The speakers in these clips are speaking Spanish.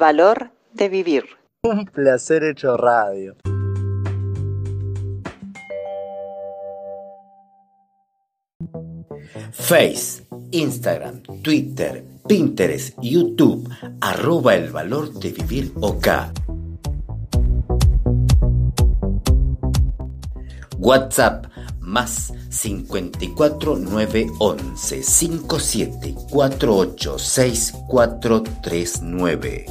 valor de vivir. Un placer hecho radio. Face, Instagram, Twitter, Pinterest, YouTube, arroba el valor de vivir OK. WhatsApp más 54 911 57 48 6439.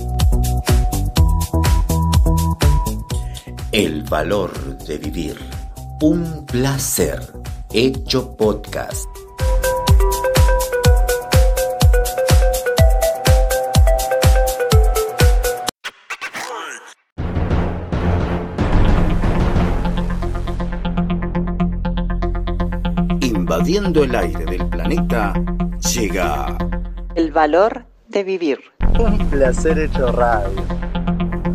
El valor de vivir. Un placer. Hecho podcast. Invadiendo el aire del planeta, llega El valor de vivir. Un placer hecho radio.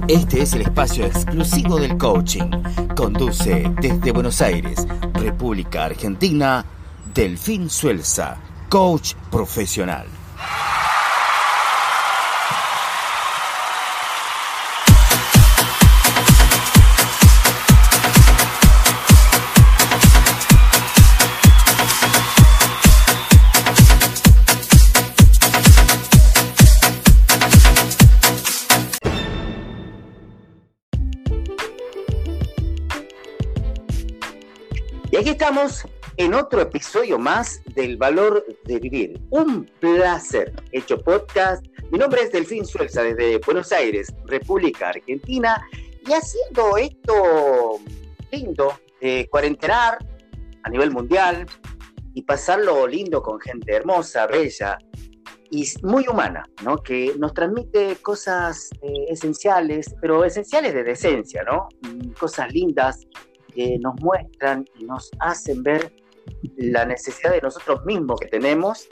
Este es el espacio exclusivo del coaching. Conduce desde Buenos Aires, República Argentina, Delfín Suelza, coach profesional. Estamos en otro episodio más del valor de vivir. Un placer. Hecho podcast. Mi nombre es Delfín Suelza desde Buenos Aires, República Argentina. Y haciendo esto lindo de cuarentenar a nivel mundial y pasarlo lindo con gente hermosa, bella y muy humana, ¿no? Que nos transmite cosas eh, esenciales, pero esenciales de decencia, ¿no? Mm, Cosas lindas que nos muestran y nos hacen ver la necesidad de nosotros mismos que tenemos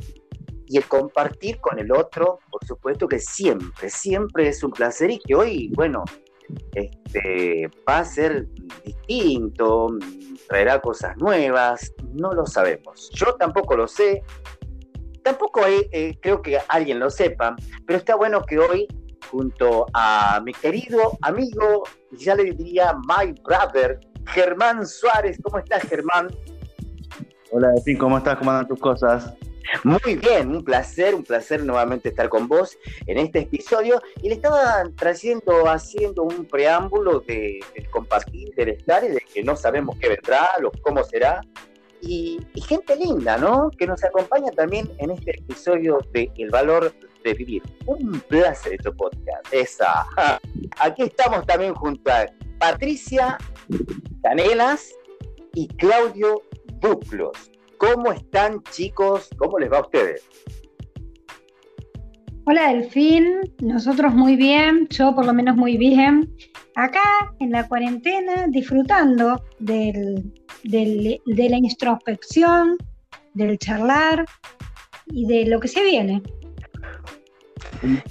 y el compartir con el otro, por supuesto que siempre, siempre es un placer y que hoy, bueno, este, va a ser distinto, traerá cosas nuevas, no lo sabemos. Yo tampoco lo sé, tampoco eh, eh, creo que alguien lo sepa, pero está bueno que hoy, junto a mi querido amigo, ya le diría my brother, Germán Suárez. ¿Cómo estás, Germán? Hola, Delfín, ¿cómo estás? ¿Cómo andan tus cosas? Muy bien, un placer, un placer nuevamente estar con vos en este episodio. Y le estaba trayendo, haciendo un preámbulo de, del compartir, del estar y de que no sabemos qué vendrá, lo, cómo será. Y, y gente linda, ¿no? Que nos acompaña también en este episodio de El Valor de Vivir. Un placer este podcast. Esa. Aquí estamos también junto a Patricia Canelas y Claudio Duclos. ¿Cómo están chicos? ¿Cómo les va a ustedes? Hola Delfín, nosotros muy bien, yo por lo menos muy bien. Acá en la cuarentena disfrutando del, del- de la introspección, del charlar y de lo que se viene.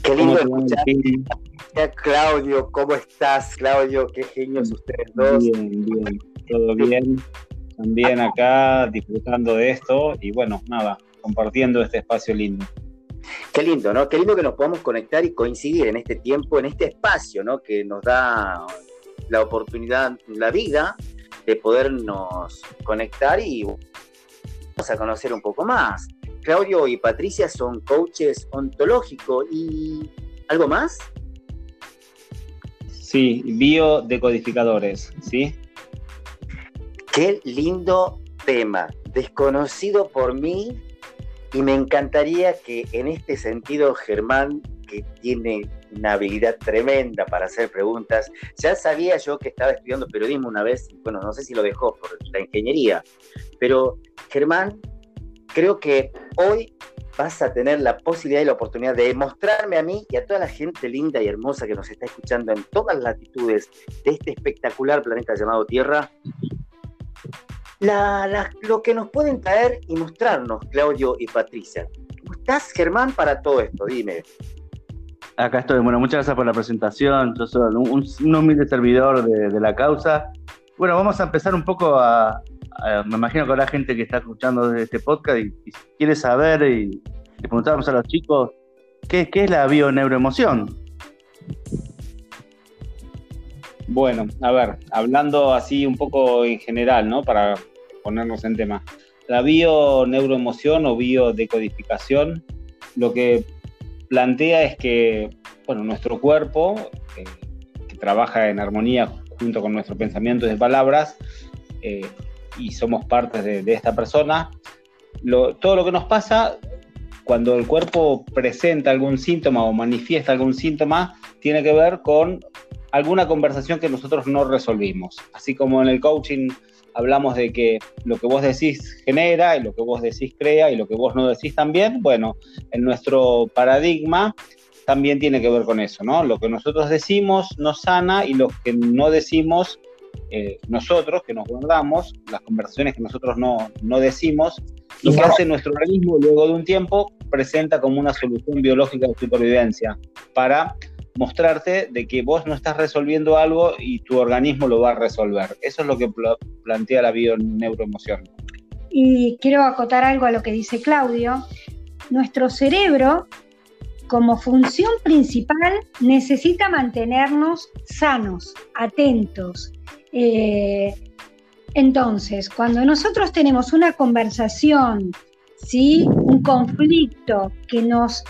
Qué lindo ¿Cómo te va, escuchar Claudio. ¿Cómo estás, Claudio? Qué genios ustedes dos. Bien, bien, todo bien. También acá disfrutando de esto y bueno, nada, compartiendo este espacio lindo. Qué lindo, ¿no? Qué lindo que nos podamos conectar y coincidir en este tiempo, en este espacio, ¿no? Que nos da la oportunidad, la vida, de podernos conectar y vamos a conocer un poco más. Claudio y Patricia son coaches ontológicos y algo más. Sí, biodecodificadores, ¿sí? Qué lindo tema, desconocido por mí y me encantaría que en este sentido Germán, que tiene una habilidad tremenda para hacer preguntas, ya sabía yo que estaba estudiando periodismo una vez, bueno, no sé si lo dejó por la ingeniería, pero Germán, creo que hoy vas a tener la posibilidad y la oportunidad de mostrarme a mí y a toda la gente linda y hermosa que nos está escuchando en todas las latitudes de este espectacular planeta llamado Tierra, lo que nos pueden traer y mostrarnos, Claudio y Patricia. ¿Cómo estás, Germán, para todo esto? Dime. Acá estoy. Bueno, muchas gracias por la presentación. Yo soy un, humilde servidor de la causa. Bueno, vamos a empezar un poco a, a- Me imagino que habrá gente que está escuchando este podcast y, y quiere saber y le preguntamos a los chicos qué, qué es la bioneuroemoción. Bueno, a ver, hablando así un poco en general, ¿no? Para ponernos en tema. La bio-neuroemoción o biodecodificación lo que plantea es que, bueno, nuestro cuerpo, eh, que trabaja en armonía junto con nuestro pensamiento de palabras, eh, y somos parte de, esta persona, todo lo que nos pasa cuando el cuerpo presenta algún síntoma o manifiesta algún síntoma, tiene que ver con alguna conversación que nosotros no resolvimos. Así como en el coaching hablamos de que lo que vos decís genera y lo que vos decís crea y lo que vos no decís también, bueno, en nuestro paradigma también tiene que ver con eso, ¿no? Lo que nosotros decimos nos sana y lo que no decimos eh, nosotros, que nos guardamos, las conversaciones que nosotros no, no decimos, lo que hace nuestro organismo luego de un tiempo presenta como una solución biológica de supervivencia para mostrarte de que vos no estás resolviendo algo y tu organismo lo va a resolver. Eso es lo que plantea la bioneuroemoción. Y quiero acotar algo a lo que dice Claudio. Nuestro cerebro, como función principal, necesita mantenernos sanos, atentos. Eh, entonces, cuando nosotros tenemos una conversación, ¿sí? un conflicto que nos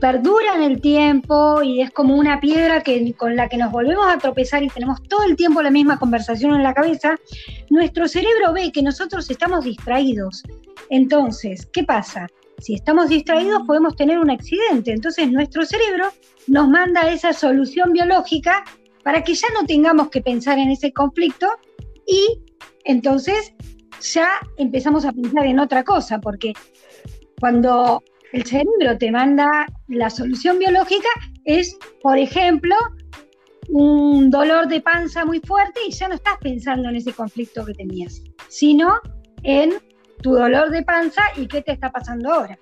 perdura en el tiempo y es como una piedra que, con la que nos volvemos a tropezar y tenemos todo el tiempo la misma conversación en la cabeza, nuestro cerebro ve que nosotros estamos distraídos. Entonces, ¿qué pasa? Si estamos distraídos podemos tener un accidente. Entonces nuestro cerebro nos manda esa solución biológica para que ya no tengamos que pensar en ese conflicto y entonces ya empezamos a pensar en otra cosa, porque cuando el cerebro te manda la solución biológica es, por ejemplo, un dolor de panza muy fuerte y ya no estás pensando en ese conflicto que tenías, sino en tu dolor de panza y qué te está pasando ahora.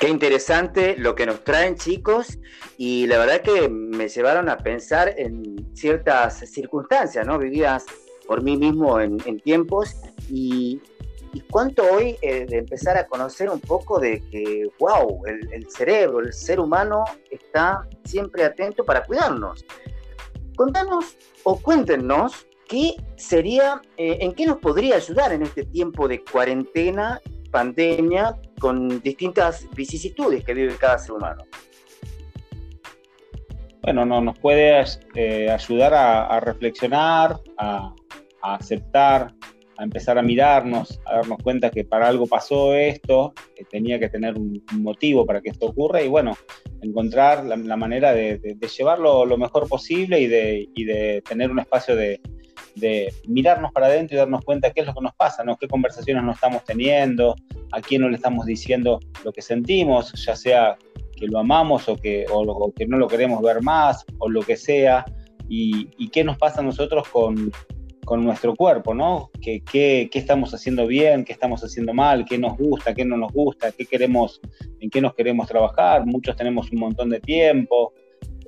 Qué interesante lo que nos traen chicos y la verdad que me llevaron a pensar en ciertas circunstancias, ¿no? Vividas por mí mismo en, tiempos y y cuánto hoy eh, de empezar a conocer un poco de que, wow, el, cerebro, el ser humano está siempre atento para cuidarnos. Contanos o cuéntenos qué sería, eh, en qué nos podría ayudar en este tiempo de cuarentena, pandemia, con distintas vicisitudes que vive cada ser humano. Bueno, no, nos puede eh, ayudar a, reflexionar, a aceptar a empezar a mirarnos, a darnos cuenta que para algo pasó esto, que tenía que tener un, motivo para que esto ocurra y bueno, encontrar la, manera de, llevarlo lo mejor posible y de, de tener un espacio de, mirarnos para adentro y darnos cuenta qué es lo que nos pasa, ¿no? qué conversaciones nos estamos teniendo, a quién no le estamos diciendo lo que sentimos, ya sea que lo amamos o que, o, que no lo queremos ver más o lo que sea, y, y qué nos pasa a nosotros con, con nuestro cuerpo, ¿no? ¿Qué, qué, estamos haciendo bien, qué estamos haciendo mal, qué nos gusta, qué no nos gusta, qué queremos, en qué nos queremos trabajar. Muchos tenemos un montón de tiempo,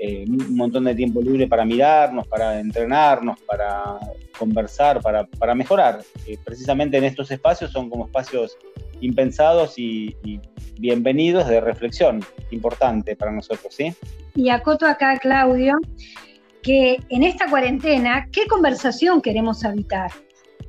eh, un montón de tiempo libre para mirarnos, para entrenarnos, para conversar, para, para mejorar. Eh, precisamente en estos espacios son como espacios impensados y, y, bienvenidos de reflexión, importante para nosotros, ¿sí? Y acoto acá, Claudio, que en esta cuarentena, ¿qué conversación queremos habitar?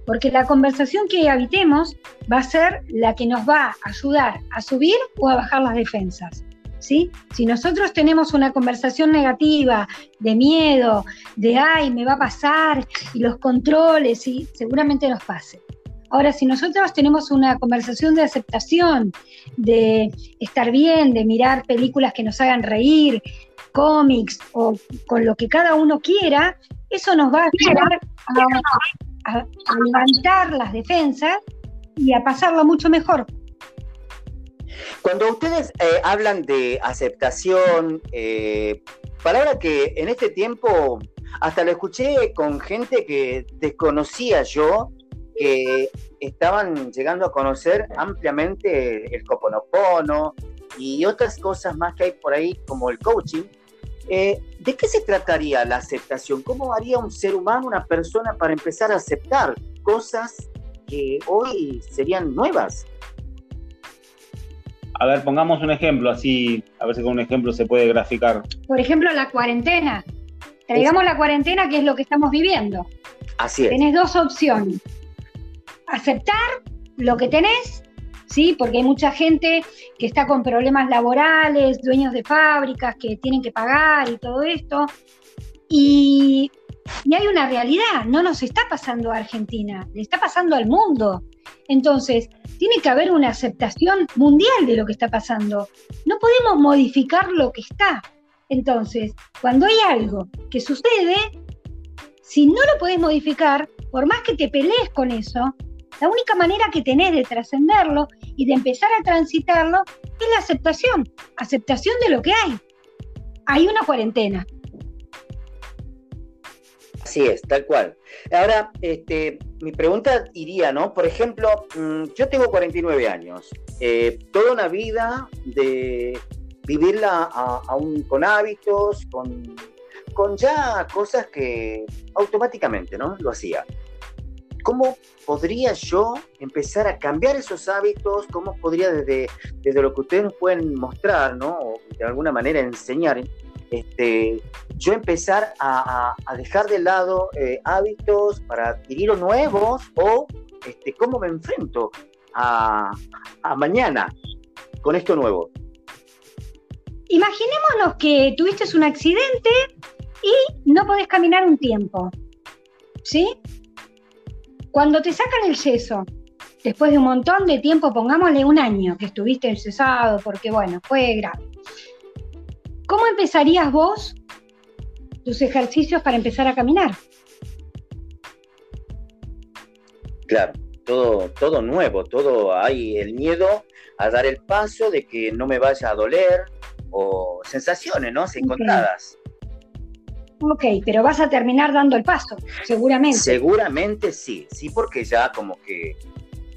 Porque la conversación que habitemos va a ser la que nos va a ayudar a subir o a bajar las defensas. Si nosotros tenemos una conversación negativa, de miedo, de ay, me va a pasar, y los controles, ¿sí? seguramente nos pase. Ahora, si nosotros tenemos una conversación de aceptación, de estar bien, de mirar películas que nos hagan reír, cómics o con lo que cada uno quiera, eso nos va a ayudar a, levantar las defensas y a pasarlo mucho mejor. Cuando ustedes eh, hablan de aceptación, eh, palabra que en este tiempo hasta lo escuché con gente que desconocía yo, que estaban llegando a conocer ampliamente el Coponopono y otras cosas más que hay por ahí como el coaching, eh, ¿De qué se trataría la aceptación? ¿Cómo haría un ser humano, una persona, para empezar a aceptar cosas que hoy serían nuevas? A ver, pongamos un ejemplo, así, a ver si con un ejemplo se puede graficar. Por ejemplo, la cuarentena. Traigamos la cuarentena, que es lo que estamos viviendo. Así es. Tenés dos opciones. Aceptar lo que tenés, ¿sí? Porque hay mucha gente que está con problemas laborales, dueños de fábricas que tienen que pagar y todo esto. Y, y hay una realidad, no nos está pasando a Argentina, le está pasando al mundo. Entonces, tiene que haber una aceptación mundial de lo que está pasando. No podemos modificar lo que está. Entonces, cuando hay algo que sucede, si no lo podés modificar, por más que te pelees con eso, la única manera que tenés de trascenderlo y de empezar a transitarlo es la aceptación, aceptación de lo que hay. Hay una cuarentena. Así es, tal cual. Ahora, este, mi pregunta iría, ¿no? Por ejemplo, mm, yo tengo 49 años, eh, toda una vida de vivirla aún con hábitos, con, con ya cosas que automáticamente, ¿no? Lo hacía. ¿Cómo podría yo empezar a cambiar esos hábitos? ¿Cómo podría desde, desde lo que ustedes nos pueden mostrar, ¿no? O de alguna manera enseñar, este, yo empezar a, dejar de lado eh, hábitos para adquirir nuevos o este, cómo me enfrento a, mañana con esto nuevo. Imaginémonos que tuviste un accidente y no podés caminar un tiempo. ¿Sí? Cuando te sacan el yeso, después de un montón de tiempo, pongámosle un año que estuviste encesado, porque bueno, fue grave. ¿Cómo empezarías vos tus ejercicios para empezar a caminar? Claro, todo, todo nuevo, todo hay el miedo a dar el paso de que no me vaya a doler o sensaciones, ¿no? Encontradas. Ok, pero vas a terminar dando el paso, seguramente. Seguramente sí, sí, porque ya como que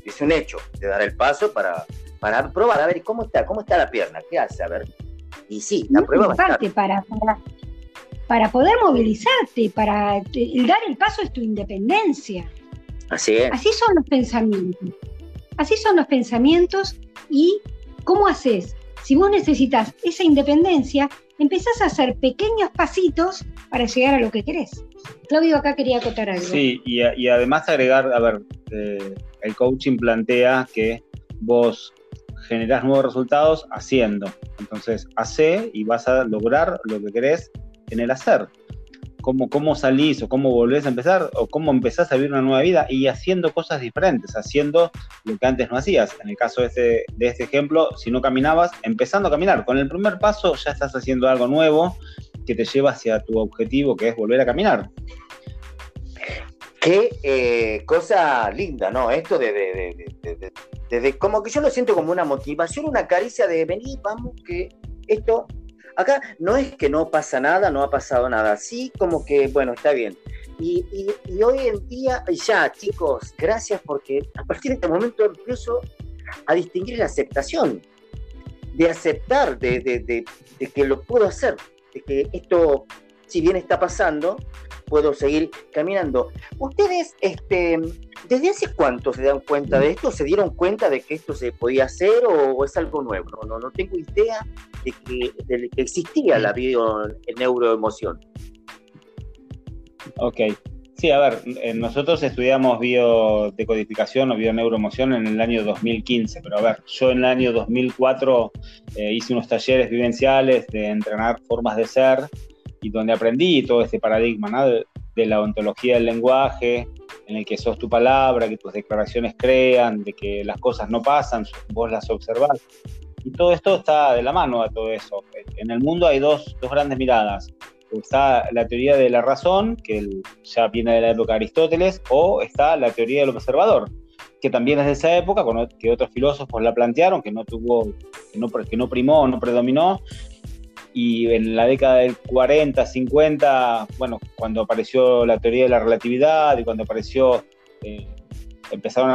es un hecho de dar el paso para, para probar, a ver cómo está, cómo está la pierna, qué hace, a ver. Y sí, la prueba va a estar. Para, para, para poder movilizarte, para el dar el paso es tu independencia. Así es. Así son los pensamientos. Así son los pensamientos y ¿cómo haces? Si vos necesitas esa independencia, empezás a hacer pequeños pasitos para llegar a lo que querés. Claudio acá quería acotar algo. Sí, y, además agregar, a ver, eh, el coaching plantea que vos generás nuevos resultados haciendo. Entonces, hace y vas a lograr lo que querés en el hacer. Cómo, cómo salís o cómo volvés a empezar o cómo empezás a vivir una nueva vida y haciendo cosas diferentes, haciendo lo que antes no hacías. En el caso de este, de este ejemplo, si no caminabas, empezando a caminar. Con el primer paso ya estás haciendo algo nuevo que te lleva hacia tu objetivo, que es volver a caminar. Qué eh, cosa linda, ¿no? Esto de, de, de, como que yo lo siento como una motivación, una caricia de venir, vamos, que esto, acá no es que no pasa nada, no ha pasado nada, sí como que, bueno, está bien. Y, y, hoy en día, ya chicos, gracias porque a partir de este momento empiezo a distinguir la aceptación, de aceptar, de, de que lo puedo hacer, de que esto, si bien está pasando, puedo seguir caminando. ¿Ustedes, este, desde hace cuánto se dan cuenta de esto? ¿Se dieron cuenta de que esto se podía hacer o, es algo nuevo? No, no, tengo idea de que, que existía la bio neuroemoción. Ok. Sí, a ver, eh, nosotros estudiamos biodecodificación o bioneuroemoción en el año 2015, pero a ver, yo en el año 2004 eh, hice unos talleres vivenciales de entrenar formas de ser y donde aprendí todo este paradigma de, la ontología del lenguaje, en el que sos tu palabra, que tus declaraciones crean, de que las cosas no pasan, vos las observás. Y todo esto está de la mano a todo eso. En el mundo hay dos, dos grandes miradas. Está la teoría de la razón, que ya viene de la época de Aristóteles, o está la teoría del observador, que también es de esa época, que otros filósofos la plantearon, que no tuvo, que no, que no primó, no predominó, y en la década del 40, 50, bueno, cuando apareció la teoría de la relatividad y cuando apareció, eh, empezaron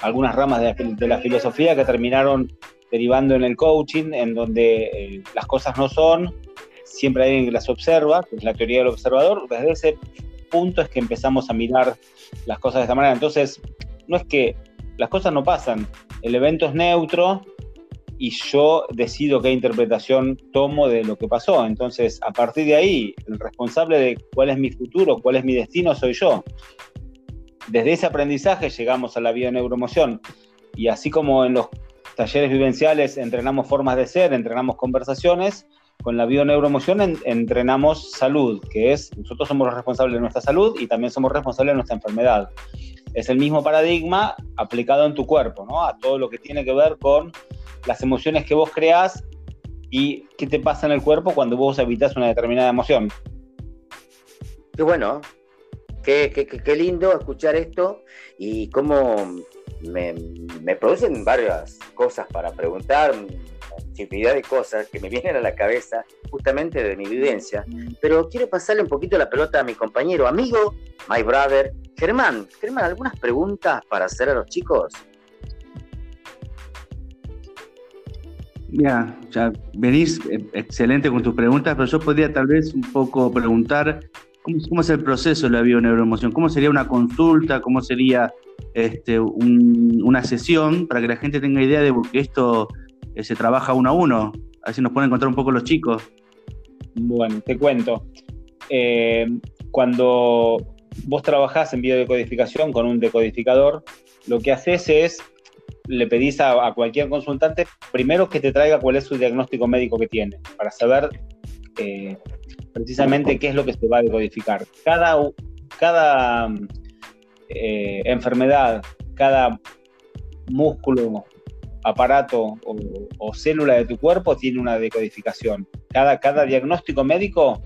algunas ramas de la, filosofía que terminaron derivando en el coaching, en donde eh, las cosas no son, siempre hay alguien que las observa, que es la teoría del observador, desde ese punto es que empezamos a mirar las cosas de esta manera. Entonces, no es que las cosas no pasan, el evento es neutro, y yo decido qué interpretación tomo de lo que pasó. Entonces, a partir de ahí, el responsable de cuál es mi futuro, cuál es mi destino, soy yo. Desde ese aprendizaje llegamos a la bioneuromoción y así como en los talleres vivenciales entrenamos formas de ser, entrenamos conversaciones, con la bioneuromoción entrenamos salud, que es nosotros somos los responsables de nuestra salud y también somos responsables de nuestra enfermedad. Es el mismo paradigma aplicado en tu cuerpo, ¿no? A todo lo que tiene que ver con las emociones que vos creás y qué te pasa en el cuerpo cuando vos evitas una determinada emoción. Qué bueno, qué, qué, lindo escuchar esto y cómo me, me producen varias cosas para preguntar, infinidad de cosas que me vienen a la cabeza justamente de mi vivencia, pero quiero pasarle un poquito la pelota a mi compañero, amigo, my brother, Germán. Germán, ¿algunas preguntas para hacer a los chicos? Mira, ya venís eh, excelente con tus preguntas, pero yo podría tal vez un poco preguntar cómo, es el proceso de la bioneuroemoción, cómo sería una consulta, cómo sería este, una sesión para que la gente tenga idea de que esto eh, se trabaja uno a uno. Así nos pueden encontrar un poco los chicos. Bueno, te cuento. Eh, cuando vos trabajás en biodecodificación con un decodificador, lo que haces es, le pedís a, cualquier consultante, primero que te traiga cuál es su diagnóstico médico que tiene, para saber eh, precisamente qué es lo que se va a decodificar. Cada, cada enfermedad, cada músculo aparato o, célula de tu cuerpo tiene una decodificación. Cada, cada diagnóstico médico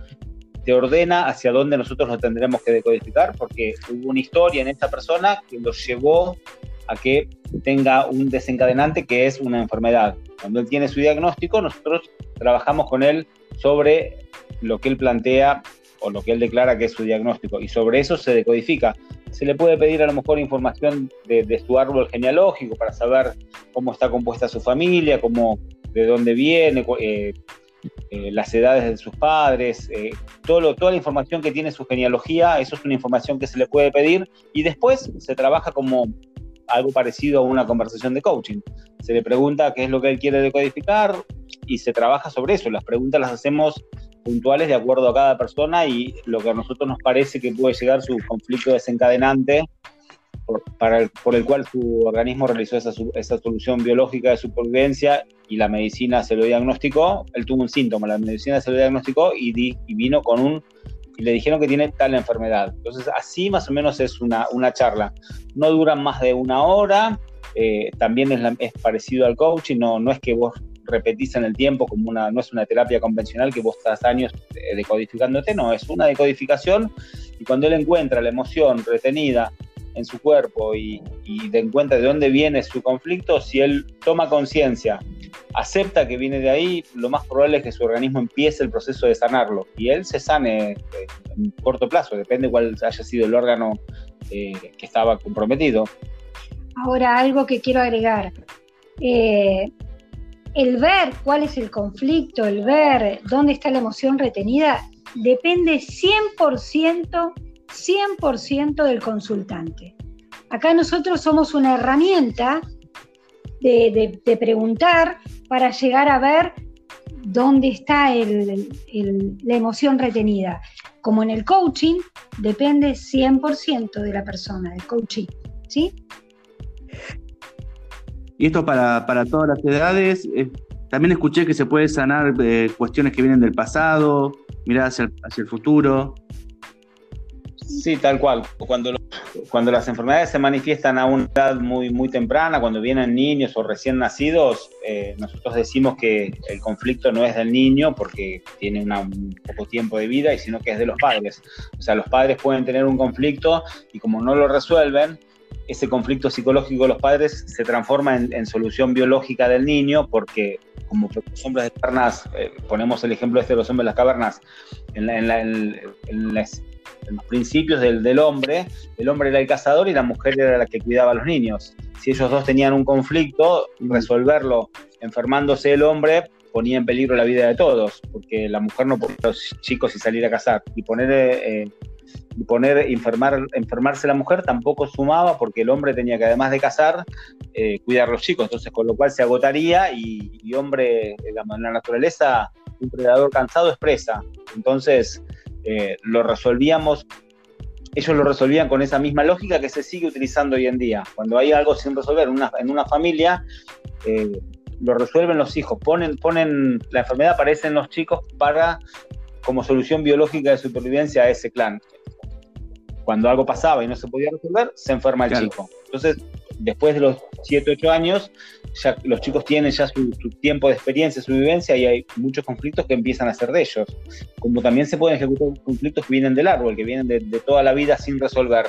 te ordena hacia dónde nosotros lo tendremos que decodificar, porque hubo una historia en esta persona que lo llevó a que tenga un desencadenante que es una enfermedad. Cuando él tiene su diagnóstico, nosotros trabajamos con él sobre lo que él plantea o lo que él declara que es su diagnóstico y sobre eso se decodifica se le puede pedir a lo mejor información de, su árbol genealógico para saber cómo está compuesta su familia, cómo, de dónde viene, eh, eh, las edades de sus padres, eh, todo toda la información que tiene su genealogía, eso es una información que se le puede pedir y después se trabaja como algo parecido a una conversación de coaching. Se le pregunta qué es lo que él quiere decodificar y se trabaja sobre eso. Las preguntas las hacemos puntuales de acuerdo a cada persona y lo que a nosotros nos parece que puede llegar su conflicto desencadenante por, el, cual su organismo realizó esa, solución biológica de supervivencia y la medicina se lo diagnosticó, él tuvo un síntoma, la medicina se lo diagnosticó y vino con un y le dijeron que tiene tal enfermedad. Entonces, así más o menos es una, una charla. No dura más de una hora, eh, también es, es, parecido al coaching, no, no es que vos repetís en el tiempo como una, no es una terapia convencional que vos estás años decodificándote, no, es una decodificación y cuando él encuentra la emoción retenida en su cuerpo y, y de encuentra de dónde viene su conflicto, si él toma conciencia, acepta que viene de ahí, lo más probable es que su organismo empiece el proceso de sanarlo y él se sane eh, en corto plazo, depende cuál haya sido el órgano eh, que estaba comprometido. Ahora, algo que quiero agregar. Eh, el ver cuál es el conflicto, el ver dónde está la emoción retenida, depende 100%, 100% del consultante. Acá nosotros somos una herramienta de, preguntar para llegar a ver dónde está la emoción retenida. Como en el coaching, depende 100% de la persona, del coaching. ¿sí? Y esto para, todas las edades. Eh, también escuché que se puede sanar eh, cuestiones que vienen del pasado, mirar hacia el, futuro. Sí, tal cual. Cuando, cuando las enfermedades se manifiestan a una edad muy, muy temprana, cuando vienen niños o recién nacidos, eh, nosotros decimos que el conflicto no es del niño porque tiene un poco tiempo de vida, y sino que es de los padres. O sea, los padres pueden tener un conflicto y como no lo resuelven, ese conflicto psicológico de los padres se transforma en, solución biológica del niño porque como los hombres de cavernas, eh, ponemos el ejemplo este de los hombres de las cavernas, en, los principios del, hombre, el hombre era el cazador y la mujer era la que cuidaba a los niños. Si ellos dos tenían un conflicto, resolverlo enfermándose el hombre ponía en peligro la vida de todos, porque la mujer no podía los chicos y salir a cazar. Y poner eh, y poner enfermar, enfermarse la mujer tampoco sumaba porque el hombre tenía que además de casar, eh, cuidar a los chicos, entonces con lo cual se agotaría y, hombre, la, la naturaleza, un predador cansado expresa. Entonces eh, lo resolvíamos, ellos lo resolvían con esa misma lógica que se sigue utilizando hoy en día. Cuando hay algo sin resolver en una, familia, eh, lo resuelven los hijos, ponen, ponen, la enfermedad aparece en los chicos para como solución biológica de supervivencia a ese clan. Cuando algo pasaba y no se podía resolver, se enferma el chico. Entonces, después de los 7, 8 años, ya los chicos tienen ya su, tiempo de experiencia, su vivencia, y hay muchos conflictos que empiezan a ser de ellos. Como también se pueden ejecutar conflictos que vienen del árbol, que vienen de, toda la vida sin resolver.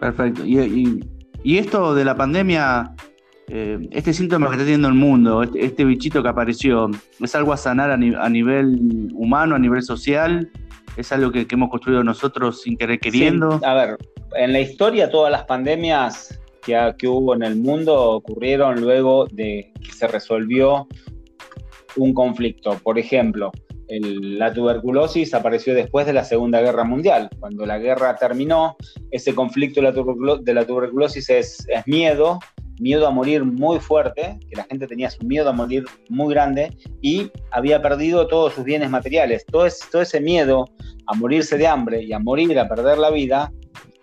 Perfecto. Y, esto de la pandemia, eh, este síntoma que está teniendo el mundo, este, este, bichito que apareció, ¿es algo a sanar a, nivel humano, a nivel social? ¿Es algo que, hemos construido nosotros sin querer queriendo? a ver, en la historia todas las pandemias que, que, hubo en el mundo ocurrieron luego de que se resolvió un conflicto. Por ejemplo, la tuberculosis apareció después de la Segunda Guerra Mundial. Cuando la guerra terminó, ese conflicto de la, tuberculosis es, es miedo, miedo a morir muy fuerte, que la gente tenía su miedo a morir muy grande y había perdido todos sus bienes materiales. Todo, ese miedo a morirse de hambre y a morir, a perder la vida,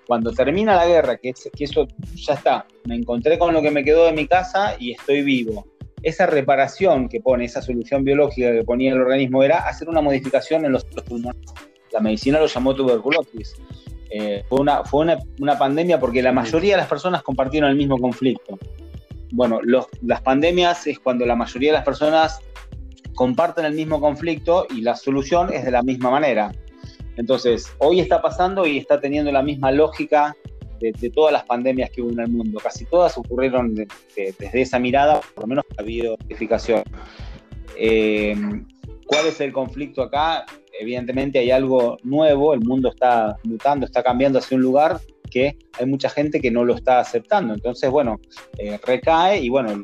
cuando termina la guerra, que, que eso ya está, me encontré con lo que me quedó de mi casa y estoy vivo. Esa reparación que pone, esa solución biológica que ponía el organismo era hacer una modificación en los pulmones. La medicina lo llamó tuberculosis. Eh, fue una, fue una, una, pandemia porque la mayoría de las personas compartieron el mismo conflicto. Bueno, los, las pandemias es cuando la mayoría de las personas comparten el mismo conflicto y la solución es de la misma manera. Entonces, hoy está pasando y está teniendo la misma lógica de, todas las pandemias que hubo en el mundo. Casi todas ocurrieron desde esa mirada, por lo menos ha habido modificación. Eh, ¿Cuál es el conflicto acá? Evidentemente hay algo nuevo, el mundo está mutando, está cambiando hacia un lugar que hay mucha gente que no lo está aceptando. Entonces, bueno, eh, recae y bueno,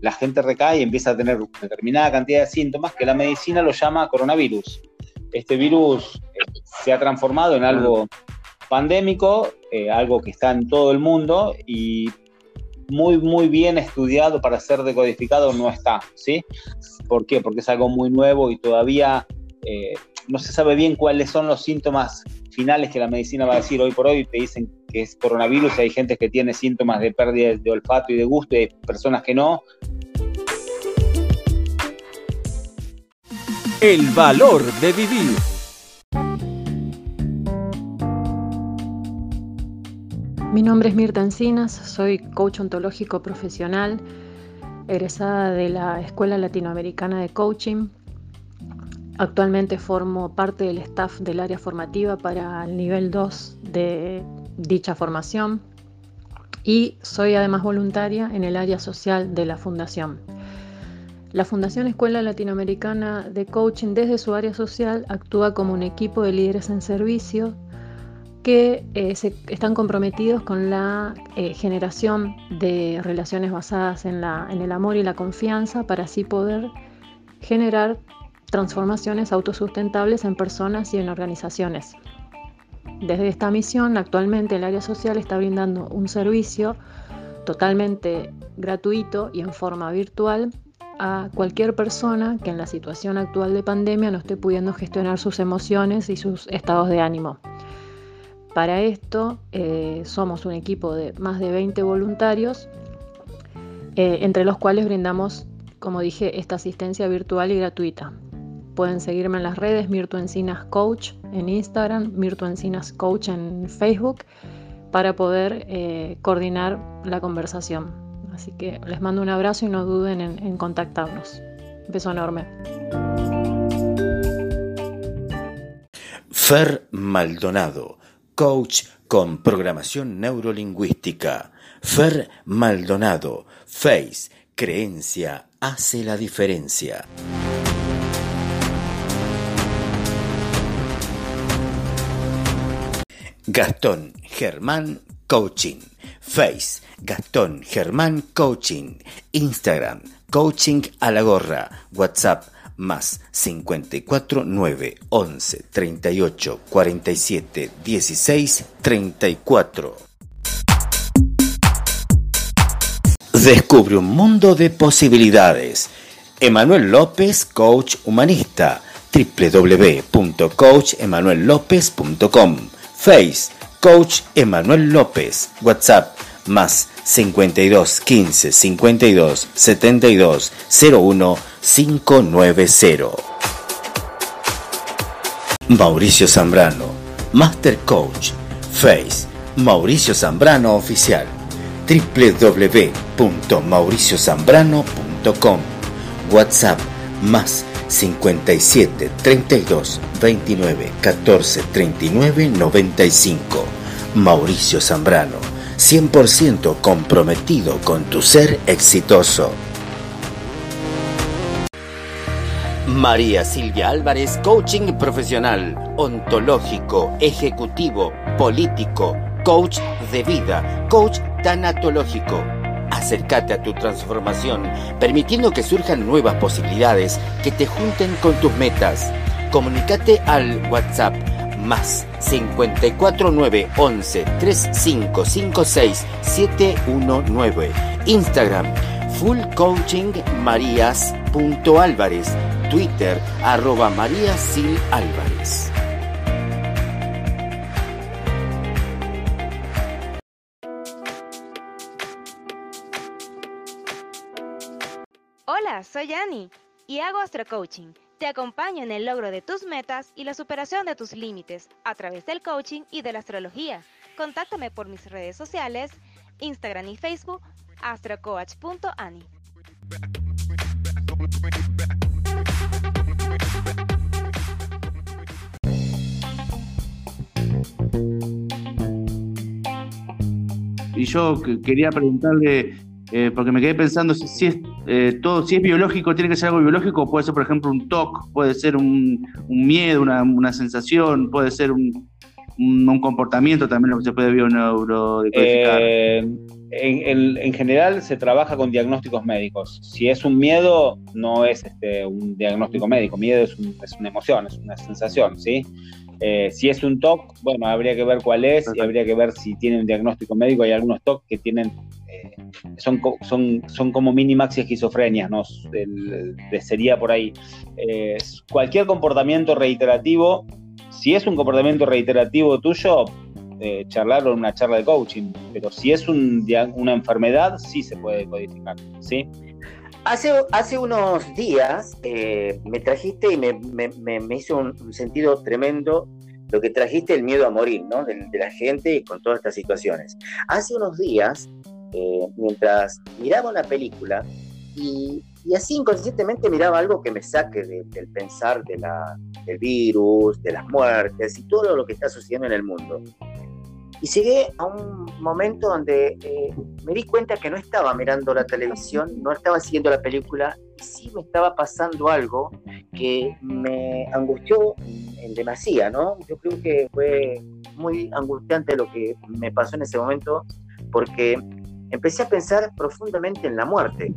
la gente recae y empieza a tener determinada cantidad de síntomas que la medicina lo llama coronavirus este virus eh, se ha transformado en algo pandémico, eh, algo que está en todo el mundo y muy, muy bien estudiado para ser decodificado no está, ¿sí? ¿Por qué? Porque es algo muy nuevo y todavía eh, no se sabe bien cuáles son los síntomas finales que la medicina va a decir hoy por hoy. Te dicen que es coronavirus hay gente que tiene síntomas de pérdida de olfato y de gusto y hay personas que no. El valor de vivir. Mi nombre es Mirta Encinas, soy coach ontológico profesional, egresada de la Escuela Latinoamericana de Coaching. Actualmente formo parte del staff del área formativa para el nivel 2 de dicha formación y soy además voluntaria en el área social de la Fundación. La Fundación Escuela Latinoamericana de Coaching desde su área social actúa como un equipo de líderes en servicio que eh, están comprometidos con la eh, generación de relaciones basadas en, en el amor y la confianza para así poder generar transformaciones autosustentables en personas y en organizaciones. Desde esta misión, actualmente el área social está brindando un servicio totalmente gratuito y en forma virtual a cualquier persona que en la situación actual de pandemia no esté pudiendo gestionar sus emociones y sus estados de ánimo. Para esto eh, somos un equipo de más de 20 voluntarios, eh, entre los cuales brindamos, como dije, esta asistencia virtual y gratuita. Pueden seguirme en las redes Mirtu Encinas Coach en Instagram, Mirtu Encinas Coach en Facebook, para poder eh, coordinar la conversación. Así que les mando un abrazo y no duden en, contactarnos. Un beso enorme. Fer Maldonado, coach con programación neurolingüística. Fer Maldonado, Face, creencia hace la diferencia. Gastón Germán Coaching, Face Gastón Germán Coaching, Instagram, Coaching a la gorra, WhatsApp más 54 9 11 38 47 16 34. Descubre un mundo de posibilidades. Emanuel López, coach humanista. www.coachemanuellopez.com Face Coach Emanuel López. WhatsApp más 52 15 52 72 01 590. Mauricio Zambrano, Master Coach. Face, Mauricio Zambrano Oficial www.mauriciozambrano.com WhatsApp más 57 32 29 14 39 95 Mauricio Zambrano 100% comprometido con tu ser exitoso. María Silvia Álvarez, coaching profesional, ontológico, ejecutivo, político, coach de vida, coach tanatológico. Acércate a tu transformación, permitiendo que surjan nuevas posibilidades que te junten con tus metas. Comunícate al WhatsApp más 54911 3556 719. Instagram Full Coaching Marías.álvarez. Twitter arroba María Sil Álvarez. Hola, soy Annie y hago Astro Coaching. Te acompaño en el logro de tus metas y la superación de tus límites a través del coaching y de la astrología. Contáctame por mis redes sociales, Instagram y Facebook, astrocoach.ani. Y yo que- quería preguntarle, eh, porque me quedé pensando si, es eh, todo, si es biológico, tiene que ser algo biológico, puede ser, por ejemplo, un TOC, puede ser un, miedo, una, una sensación, puede ser un, un, comportamiento también lo que se puede bioneurodecodificar. Eh, en, en- en general se trabaja con diagnósticos médicos. Si es un miedo, no es este, un diagnóstico médico. Miedo es, es una emoción, es una sensación, ¿sí? Eh, si es un TOC, bueno, habría que ver cuál es y habría que ver si tiene un diagnóstico médico. Hay algunos TOC que tienen, eh, son, co- son, son como minimaxi esquizofrenias, ¿no? El- el- sería por ahí. Eh, cualquier comportamiento reiterativo, si es un comportamiento reiterativo tuyo, eh, charlarlo en una charla de coaching, pero si es un una enfermedad, sí se puede codificar, ¿sí? Hace, hace unos días eh, me trajiste y me, me- me- hizo un, sentido tremendo lo que trajiste, el miedo a morir, ¿no? De, la gente con todas estas situaciones. Hace unos días, eh, mientras miraba una película y, y así inconscientemente miraba algo que me saque de- del pensar de la, del virus, de las muertes y todo lo que está sucediendo en el mundo. Y llegué a un momento donde eh, me di cuenta que no estaba mirando la televisión, no estaba siguiendo la película, y sí me estaba pasando algo que me angustió en demasía, ¿no? Yo creo que fue muy angustiante lo que me pasó en ese momento, porque empecé a pensar profundamente en la muerte,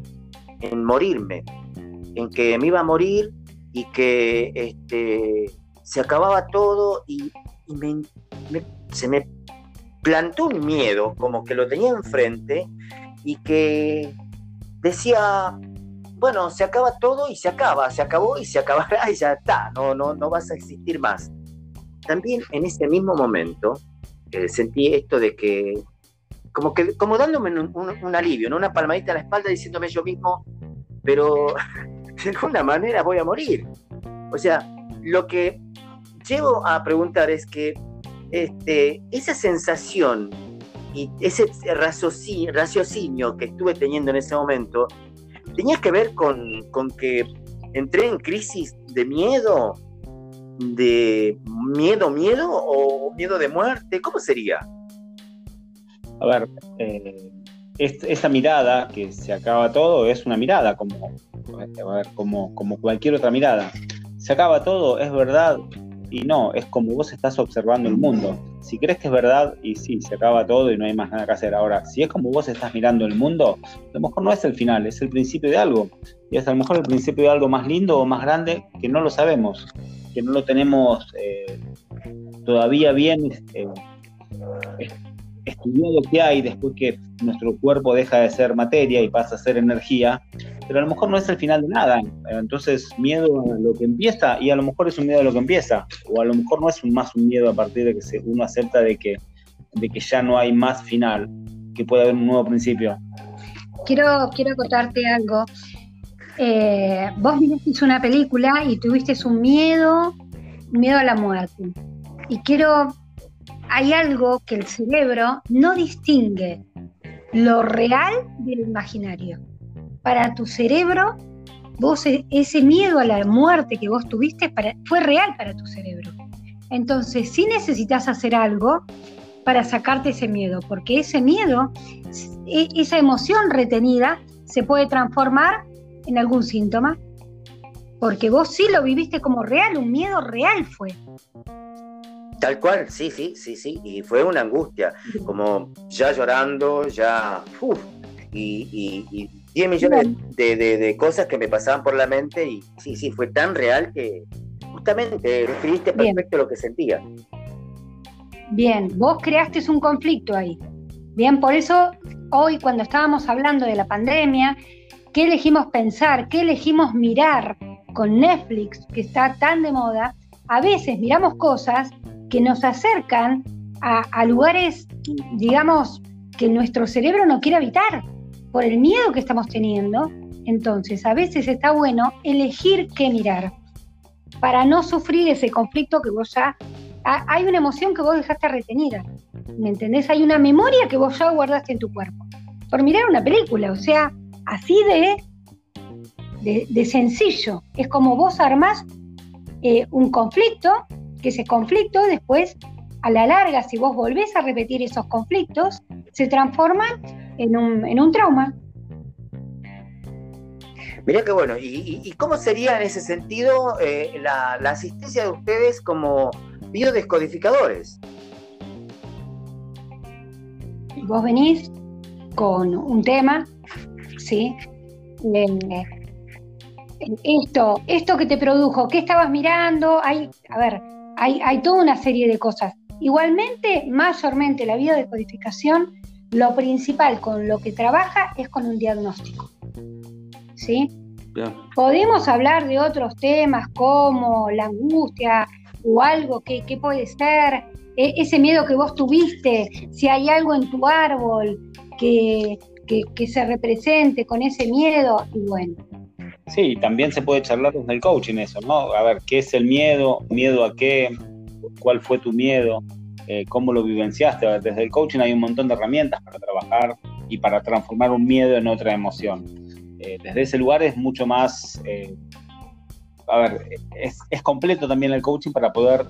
en morirme, en que me iba a morir y que este, se acababa todo y, se me plantó un miedo, como que lo tenía enfrente y que decía, bueno, se acaba todo y se acaba, se acabó y se acabará y ya está, no, no, no vas a existir más. También en ese mismo momento eh, sentí esto de que, como que, como dándome un, un- un alivio, ¿no? una palmadita en la espalda diciéndome yo mismo, pero de alguna manera voy a morir. O sea, lo que llevo a preguntar es que este, esa sensación y ese racioci- raciocinio que estuve teniendo en ese momento tenía que ver con, con que entré en crisis de miedo, de miedo, miedo o miedo de muerte. ¿Cómo sería? A ver, eh, esta mirada que se acaba todo es una mirada como, como cualquier otra mirada. Se acaba todo, es verdad y no, es como vos estás observando el mundo. Si crees que es verdad y sí, se acaba todo y no hay más nada que hacer. Ahora, si es como vos estás mirando el mundo, a lo mejor no es el final, es el principio de algo. Y es a lo mejor el principio de algo más lindo o más grande que no lo sabemos, que no lo tenemos eh, todavía bien eh, estudiado que hay después que nuestro cuerpo deja de ser materia y pasa a ser energía, pero a lo mejor no es el final de nada. Entonces, miedo a lo que empieza, y a lo mejor es un miedo a lo que empieza, o a lo mejor no es más un miedo a partir de que uno acepta de que, de que ya no hay más final, que puede haber un nuevo principio. Quiero, quiero contarte algo. Eh, vos viste una película y tuviste un miedo, miedo a la muerte. Y quiero hay algo que el cerebro no distingue lo real del imaginario. Para tu cerebro, vos e, ese miedo a la muerte que vos tuviste fue real para tu cerebro. Entonces, sí necesitas hacer algo para sacarte ese miedo, porque ese miedo, e, esa emoción retenida, se puede transformar en algún síntoma, porque vos sí lo viviste como real, un miedo real fue. Tal cual, sí, sí, sí, sí. Y fue una angustia, como ya llorando, ya. Uf, y, y, 10 millones de, cosas que me pasaban por la mente, y sí, sí, fue tan real que justamente describiste perfecto lo que sentía. Bien, vos creaste un conflicto ahí. Bien, por eso hoy, cuando estábamos hablando de la pandemia, ¿qué elegimos pensar? ¿Qué elegimos mirar con Netflix, que está tan de moda? A veces miramos cosas que nos acercan a, lugares, digamos, que nuestro cerebro no quiere habitar por el miedo que estamos teniendo. Entonces, a veces está bueno elegir qué mirar para no sufrir ese conflicto que vos ya... hay una emoción que vos dejaste retenida, ¿me entendés? Hay una memoria que vos ya guardaste en tu cuerpo por mirar una película, o sea, así de, de, sencillo. Es como vos armás eh, un conflicto que ese conflicto después, a la larga, si vos volvés a repetir esos conflictos, se transforman en un, en un trauma. Mirá que bueno, ¿y, cómo sería en ese sentido eh, la, asistencia de ustedes como biodescodificadores? Vos venís con un tema, ¿sí? esto, esto que te produjo, ¿qué estabas mirando? Hay, a ver, hay, toda una serie de cosas. Igualmente, mayormente la vida de codificación, lo principal con lo que trabaja es con un diagnóstico. ¿Sí? Podemos hablar de otros temas como la angustia o algo que, puede ser, e, ese miedo que vos tuviste, si hay algo en tu árbol que, que se represente con ese miedo, y bueno, Sí, también se puede charlar desde el coaching eso, ¿no? A ver, ¿qué es el miedo? ¿Miedo a qué? ¿Cuál fue tu miedo? Eh, ¿Cómo lo vivenciaste? desde el coaching hay un montón de herramientas para trabajar y para transformar un miedo en otra emoción. Eh, desde ese lugar es mucho más... Eh, a ver, es, completo también el coaching para poder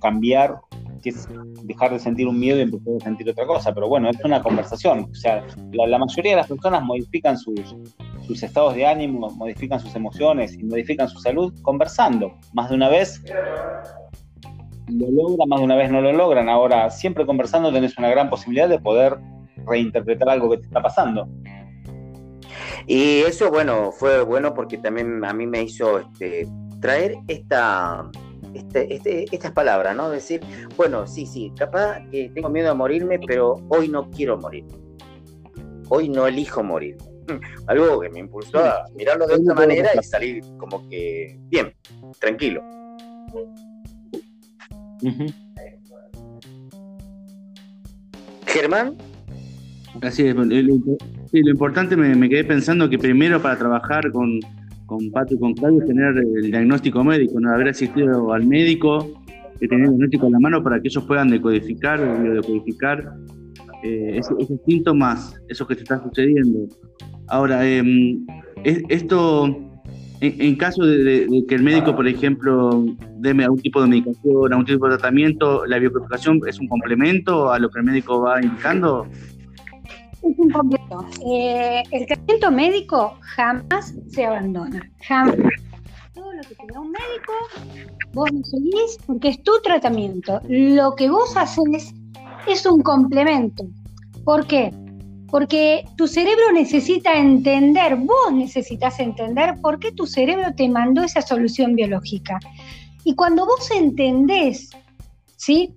cambiar que es dejar de sentir un miedo y empezar a sentir otra cosa. Pero bueno, es una conversación. O sea, la, mayoría de las personas modifican sus estados de ánimo, modifican sus emociones y modifican su salud conversando. Más de una vez lo logran, más de una vez no lo logran. Ahora, siempre conversando tenés una gran posibilidad de poder reinterpretar algo que te está pasando. Y eso, bueno, fue bueno porque también a mí me hizo este, traer esta, este, este, estas palabras, ¿no? Decir, bueno, sí, sí, capaz que tengo miedo a morirme, pero hoy no quiero morir. Hoy no elijo morir. Algo que me impulsó a mirarlo de otra manera y salir como que bien, tranquilo. Germán. Así es, lo, importante me, me, quedé pensando que primero para trabajar con, con Pato y con Claudio tener el diagnóstico médico, no haber asistido al médico, que tener el diagnóstico en la mano para que ellos puedan decodificar o biodecodificar eh, esos, síntomas, esos que te están sucediendo. Ahora, em, esto, en, caso de, que el médico, por ejemplo, deme algún tipo de medicación, algún tipo de tratamiento, ¿la biocodificación es un complemento a lo que el médico va indicando? Es un completo. Eh, el tratamiento médico jamás se abandona. Jamás. Todo lo que te da un médico, vos lo seguís porque es tu tratamiento. Lo que vos haces es un complemento. ¿Por qué? Porque tu cerebro necesita entender, vos necesitas entender por qué tu cerebro te mandó esa solución biológica. Y cuando vos entendés, ¿sí?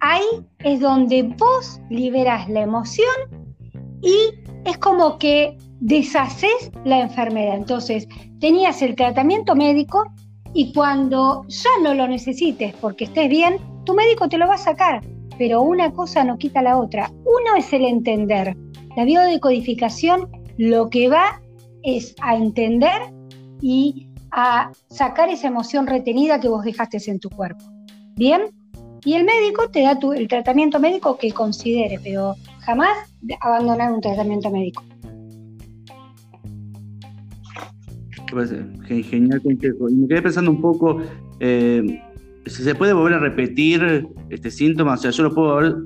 ahí es donde vos liberas la emoción y es como que deshaces la enfermedad. Entonces, tenías el tratamiento médico y cuando ya no lo necesites porque estés bien, tu médico te lo va a sacar, pero una cosa no quita la otra. Uno es el entender. La biodecodificación lo que va es a entender y a sacar esa emoción retenida que vos dejaste en tu cuerpo. ¿Bien? Y el médico te da el tratamiento médico que considere, pero jamás abandonar un tratamiento médico. Genial consejo. Y me quedé pensando un poco, eh, si se puede volver a repetir este síntoma, o sea, yo lo puedo haber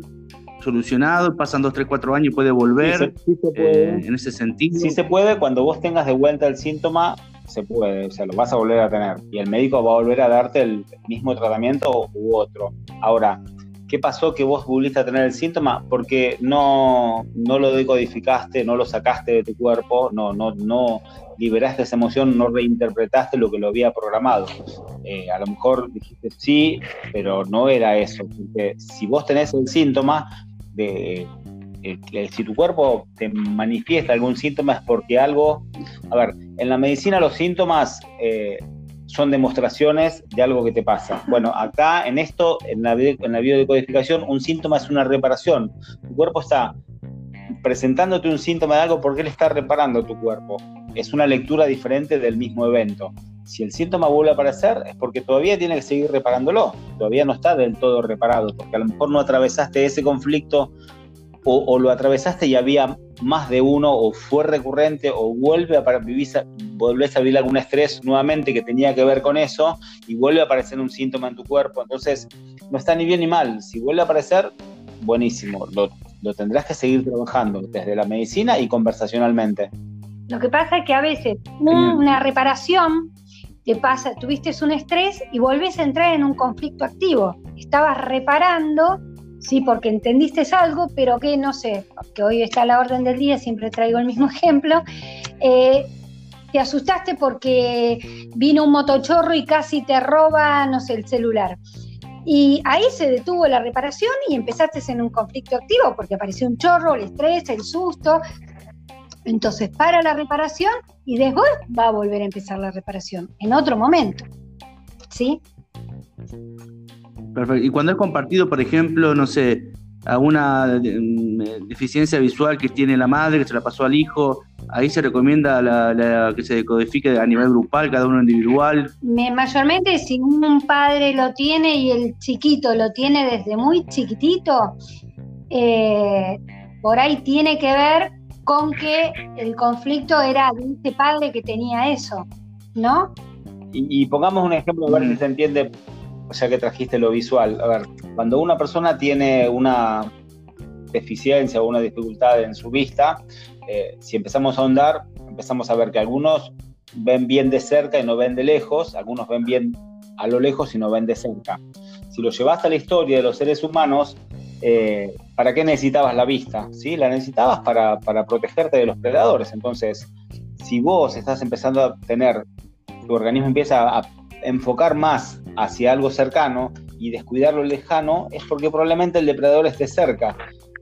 solucionado, pasan dos, tres, cuatro años y puede volver eh, en ese sentido. Sí se puede, cuando vos tengas de vuelta el síntoma, se puede, o sea, lo vas a volver a tener y el médico va a volver a darte el mismo tratamiento u otro. Ahora, ¿qué pasó que vos volviste a tener el síntoma? Porque no, no lo decodificaste, no lo sacaste de tu cuerpo, no, no, no liberaste esa emoción, no reinterpretaste lo que lo había programado. Eh, a lo mejor dijiste sí, pero no era eso. Porque si vos tenés el síntoma, de, si tu cuerpo te manifiesta algún síntoma es porque algo, a ver, en la medicina los síntomas eh, son demostraciones de algo que te pasa. Bueno, acá en esto, en la, en la biodecodificación, un síntoma es una reparación. Tu cuerpo está presentándote un síntoma de algo porque él está reparando tu cuerpo. Es una lectura diferente del mismo evento. Si el síntoma vuelve a aparecer es porque todavía tiene que seguir reparándolo. Todavía no está del todo reparado, porque a lo mejor no atravesaste ese conflicto o, lo atravesaste y había más de uno, o fue recurrente, o vuelve a vivir, volvés a vivir algún estrés nuevamente que tenía que ver con eso, y vuelve a aparecer un síntoma en tu cuerpo. Entonces, no está ni bien ni mal. Si vuelve a aparecer, buenísimo. Lo, lo tendrás que seguir trabajando desde la medicina y conversacionalmente. Lo que pasa es que a veces una reparación te pasa, tuviste un estrés y volvés a entrar en un conflicto activo. Estabas reparando sí, porque entendiste algo, pero que no sé, que hoy está a la orden del día, siempre traigo el mismo ejemplo. Eh, te asustaste porque vino un motochorro y casi te roba, no sé, el celular. Y ahí se detuvo la reparación y empezaste en un conflicto activo porque apareció un chorro, el estrés, el susto. Entonces para la reparación y después va a volver a empezar la reparación en otro momento. ¿Sí? Perfecto. Y cuando es compartido, por ejemplo, no sé, alguna mm, deficiencia visual que tiene la madre, que se la pasó al hijo, ahí se recomienda la, que se decodifique a nivel grupal, cada uno individual. mayormente si un padre lo tiene y el chiquito lo tiene desde muy chiquitito, eh, por ahí tiene que ver con que el conflicto era de este padre que tenía eso, ¿no? Y, pongamos un ejemplo, a ver si mm. se entiende ya que trajiste lo visual, a ver, cuando una persona tiene una deficiencia o una dificultad en su vista, eh, si empezamos a ahondar, empezamos a ver que algunos ven bien de cerca y no ven de lejos, algunos ven bien a lo lejos y no ven de cerca. Si lo llevaste a la historia de los seres humanos, eh, ¿para qué necesitabas la vista? ¿Sí? La necesitabas para, para protegerte de los predadores. Entonces, si vos estás empezando a tener, tu organismo empieza a enfocar más hacia algo cercano y descuidar lo lejano, es porque probablemente el depredador esté cerca,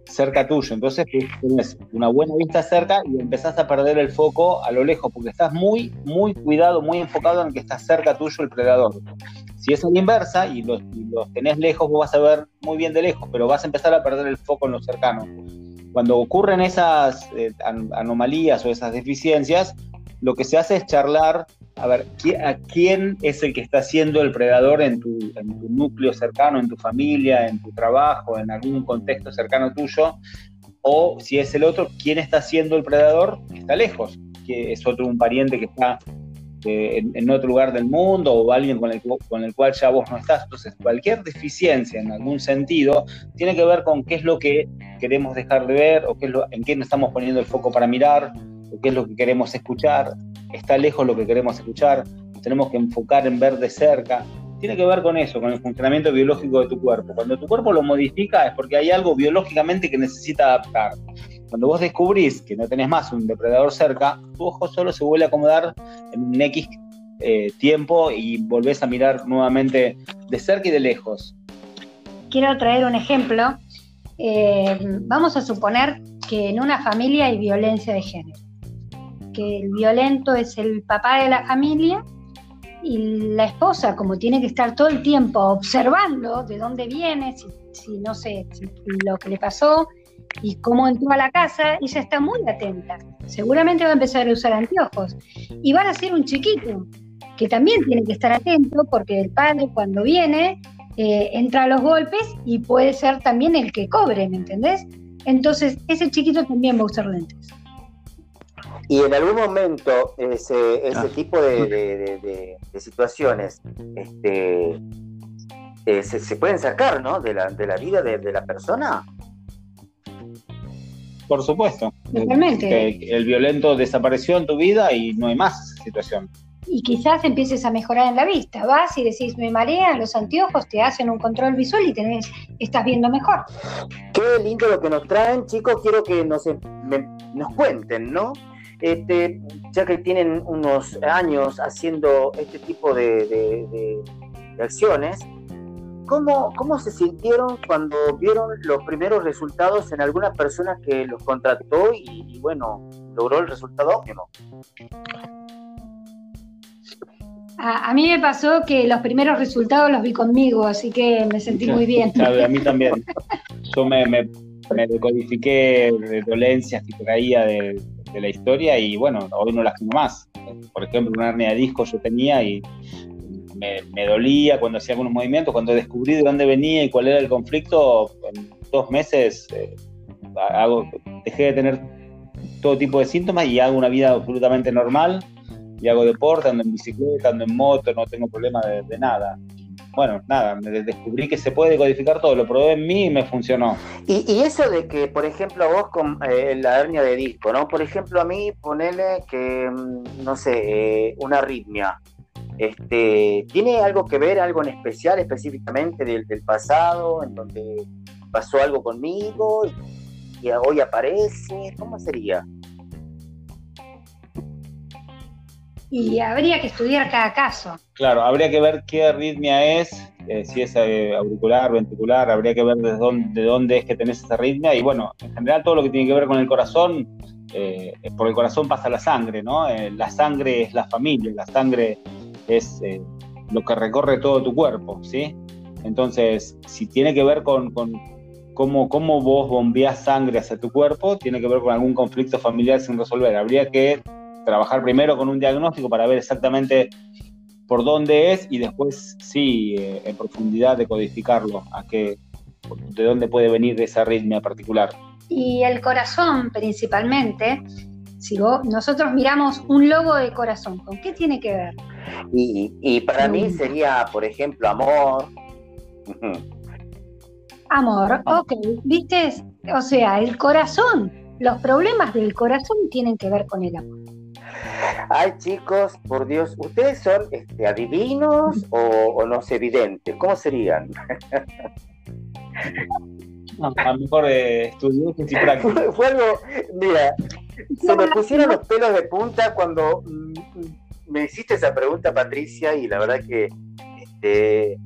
cerca tuyo. Entonces tienes una buena vista cerca y empezás a perder el foco a lo lejos, porque estás muy, muy cuidado, muy enfocado en que está cerca tuyo el predador. Si es a la inversa y los, tenés lejos, vos vas a ver muy bien de lejos, pero vas a empezar a perder el foco en lo cercano. Cuando ocurren esas eh, anomalías o esas deficiencias, lo que se hace es charlar a ver, ¿a quién es el que está siendo el predador en tu, núcleo cercano, en tu familia, en tu trabajo, en algún contexto cercano tuyo? O si es el otro, ¿quién está siendo el predador está lejos? Que es otro, un pariente que está eh, en, otro lugar del mundo o alguien con el, con el cual ya vos no estás. Entonces, cualquier deficiencia en algún sentido tiene que ver con qué es lo que queremos dejar de ver o qué es lo, en qué nos estamos poniendo el foco para mirar o qué es lo que queremos escuchar está lejos lo que queremos escuchar, tenemos que enfocar en ver de cerca. Tiene que ver con eso, con el funcionamiento biológico de tu cuerpo. Cuando tu cuerpo lo modifica es porque hay algo biológicamente que necesita adaptar. Cuando vos descubrís que no tenés más un depredador cerca, tu ojo solo se vuelve a acomodar en un X eh, tiempo y volvés a mirar nuevamente de cerca y de lejos. quiero traer un ejemplo. Eh, vamos a suponer que en una familia hay violencia de género, que el violento es el papá de la familia y la esposa, como tiene que estar todo el tiempo observando de dónde viene, si, no sé, lo que le pasó y cómo entró a la casa, ella está muy atenta. Seguramente va a empezar a usar anteojos y van a ser un chiquito que también tiene que estar atento porque el padre cuando viene eh, entra a los golpes y puede ser también el que cobre, ¿me entendés? Entonces ese chiquito también va a usar lentes. Y en algún momento ese, ese ah. tipo de, situaciones este, eh, se, pueden sacar ¿no? de, la, de la vida de, la persona. Por supuesto. el violento desapareció en tu vida y no hay más situación y quizás empieces a mejorar en la vista. Vas y decís, me marean los anteojos, te hacen un control visual y tenés, estás viendo mejor. Qué lindo lo que nos traen, chicos. Quiero que nos, nos cuenten, ¿no? Este, ya que tienen unos años haciendo este tipo de, acciones, ¿cómo, ¿cómo se sintieron cuando vieron los primeros resultados en alguna persona que los contrató y, y bueno, logró el resultado óptimo? A, mí me pasó que los primeros resultados los vi conmigo, así que me sentí muy bien. Claro, a mí también. Yo me, me, decodifiqué de dolencias que traía de, la historia y bueno, hoy no las tengo más. Por ejemplo, una hernia de disco yo tenía y me, dolía cuando hacía algunos movimientos. Cuando descubrí de dónde venía y cuál era el conflicto, en dos meses eh, dejé de tener todo tipo de síntomas y hago una vida absolutamente normal y hago deporte, ando en bicicleta, ando en moto, no tengo problema de, nada. Bueno, nada, me descubrí que se puede codificar todo, lo probé en mí y me funcionó. Y, eso de que, por ejemplo, vos con eh, la hernia de disco, ¿no? Por ejemplo, a mí ponele que, mm, no sé, eh, una arritmia. Este, ¿Tiene algo que ver, algo en especial, específicamente del, pasado, en donde pasó algo conmigo y hoy aparece? ¿Cómo sería? Y habría que estudiar cada caso. Claro, habría que ver qué arritmia es, eh, si es eh, auricular, ventricular, habría que ver de dónde, de dónde es que tenés esa arritmia y bueno, en general todo lo que tiene que ver con el corazón, eh, por el corazón pasa la sangre, ¿no? la sangre es la familia, la sangre es lo que recorre todo tu cuerpo, ¿sí? Entonces, si tiene que ver con, con cómo, cómo vos bombeás sangre hacia tu cuerpo, tiene que ver con algún conflicto familiar sin resolver. Habría que trabajar primero con un diagnóstico para ver exactamente por dónde es y después sí, eh, en profundidad decodificarlo, a qué, de dónde puede venir esa arritmia particular. Y el corazón principalmente, si vos, nosotros miramos un logo de corazón, ¿con qué tiene que ver? Y, para mí sería, por ejemplo, amor. Amor, ok, viste, o sea, el corazón, los problemas del corazón tienen que ver con el amor. Ay, chicos, por Dios, ¿ustedes son este, adivinos o, no sé, evidentes? ¿Cómo serían? a lo mejor eh, estudiosos y prácticos. Fue, algo, mira, se me pusieron los pelos de punta cuando mm, me hiciste esa pregunta, Patricia, y la verdad que este,